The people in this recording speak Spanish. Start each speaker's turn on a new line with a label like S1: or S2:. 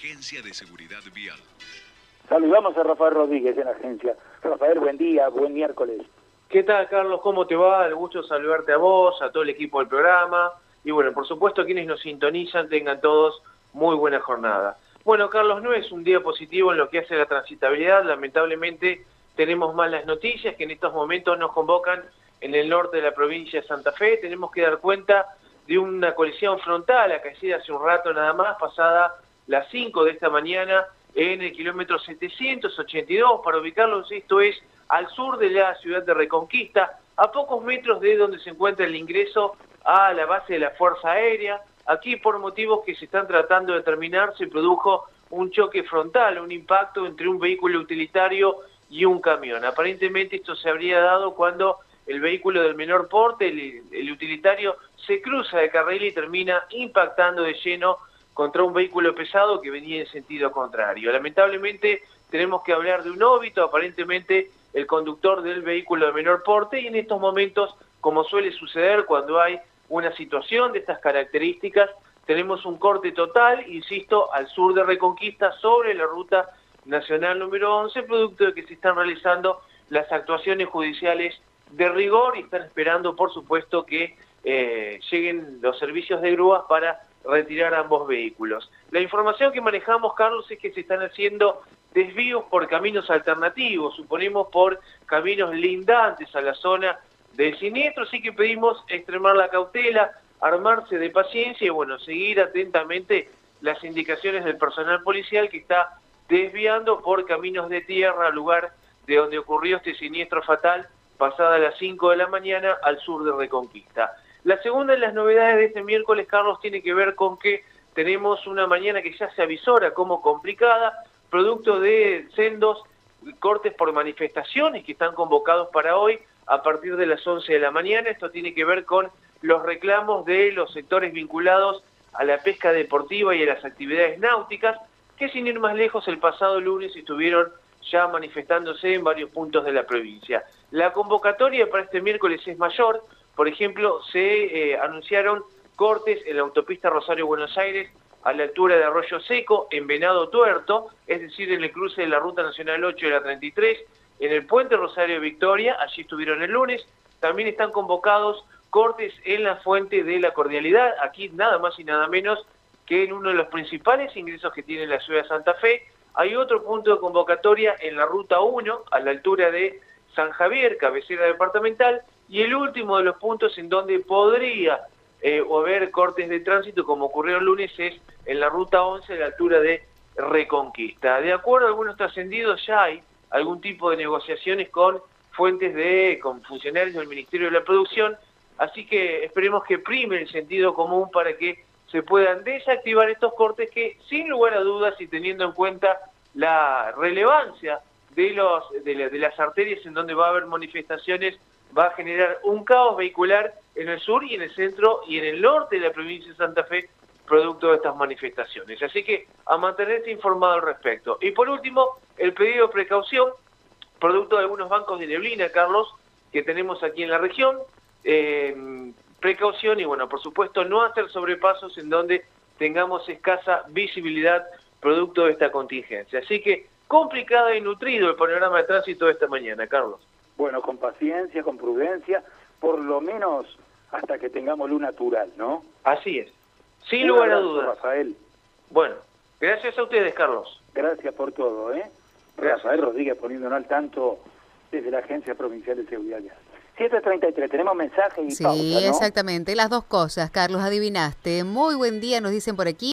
S1: Agencia de Seguridad Vial.
S2: Saludamos a Rafael Rodríguez en la agencia. Rafael, buen día, buen miércoles.
S3: ¿Qué tal, Carlos? ¿Cómo te va? El gusto saludarte a vos, a todo el equipo del programa. Y bueno, por supuesto, quienes nos sintonizan tengan todos muy buena jornada. Bueno, Carlos, no es un día positivo en lo que hace la transitabilidad. Lamentablemente tenemos malas noticias que en estos momentos nos convocan en el norte de la provincia de Santa Fe. Tenemos que dar cuenta de una colisión frontal acaecida hace un rato nada más, pasada las 5 de esta mañana en el kilómetro 782. Para ubicarlos, esto es al sur de la ciudad de Reconquista, a pocos metros de donde se encuentra el ingreso a la base de la Fuerza Aérea. Aquí, por motivos que se están tratando de determinar, se produjo un choque frontal, un impacto entre un vehículo utilitario y un camión. Aparentemente esto se habría dado cuando el vehículo del menor porte, el, utilitario, se cruza de carril y termina impactando de lleno contra un vehículo pesado que venía en sentido contrario. Lamentablemente tenemos que hablar de un óbito, aparentemente el conductor del vehículo de menor porte y en estos momentos, como suele suceder cuando hay una situación de estas características, tenemos un corte total, insisto, al sur de Reconquista sobre la ruta nacional número 11, producto de que se están realizando las actuaciones judiciales de rigor y están esperando, por supuesto, que eh, lleguen los servicios de grúas para retirar ambos vehículos. La información que manejamos, Carlos, es que se están haciendo desvíos por caminos alternativos, suponemos por caminos lindantes a la zona del siniestro, así que pedimos extremar la cautela, armarse de paciencia y bueno, seguir atentamente las indicaciones del personal policial que está desviando por caminos de tierra al lugar de donde ocurrió este siniestro fatal pasada las 5 de la mañana al sur de Reconquista. La segunda de las novedades de este miércoles, Carlos, tiene que ver con que tenemos una mañana que ya se avisora como complicada, producto de sendos cortes por manifestaciones que están convocados para hoy a partir de las 11 de la mañana. Esto tiene que ver con los reclamos de los sectores vinculados a la pesca deportiva y a las actividades náuticas, que sin ir más lejos el pasado lunes estuvieron ya manifestándose en varios puntos de la provincia. La convocatoria para este miércoles es mayor, por ejemplo, se eh, anunciaron cortes en la autopista Rosario-Buenos Aires a la altura de Arroyo Seco, en Venado Tuerto, es decir, en el cruce de la Ruta Nacional 8 y la 33, en el puente Rosario Victoria, allí estuvieron el lunes, también están convocados cortes en la fuente de la cordialidad, aquí nada más y nada menos que en uno de los principales ingresos que tiene la ciudad de Santa Fe, hay otro punto de convocatoria en la Ruta 1, a la altura de San Javier, cabecera departamental, y el último de los puntos en donde podría eh, haber cortes de tránsito, como ocurrió el lunes, es en la ruta 11 a la altura de Reconquista. De acuerdo a algunos trascendidos, ya hay algún tipo de negociaciones con fuentes de, con funcionarios del Ministerio de la Producción, así que esperemos que prime el sentido común para que se puedan desactivar estos cortes que, sin lugar a dudas y teniendo en cuenta la relevancia de, los, de las arterias en donde va a haber manifestaciones, va a generar un caos vehicular en el sur y en el centro y en el norte de la provincia de Santa Fe producto de estas manifestaciones. Así que a mantenerse informado al respecto. Y por último, el pedido de precaución, producto de algunos bancos de neblina, Carlos, que tenemos aquí en la región. Eh, precaución y bueno, por supuesto, no hacer sobrepasos en donde tengamos escasa visibilidad producto de esta contingencia. Así que complicado y nutrido el panorama de tránsito de esta mañana, Carlos.
S2: Bueno, con paciencia, con prudencia, por lo menos hasta que tengamos luz natural, ¿no?
S3: Así es, sin lugar a dudas.
S2: Rafael.
S3: Bueno, gracias a ustedes, Carlos.
S2: Gracias por todo, ¿eh? Rafael Rodríguez poniéndonos al tanto desde la Agencia Provincial de Seguridad 7.33, tenemos mensajes y
S4: Sí, exactamente, las dos cosas, Carlos, adivinaste. Muy buen día, nos dicen por aquí.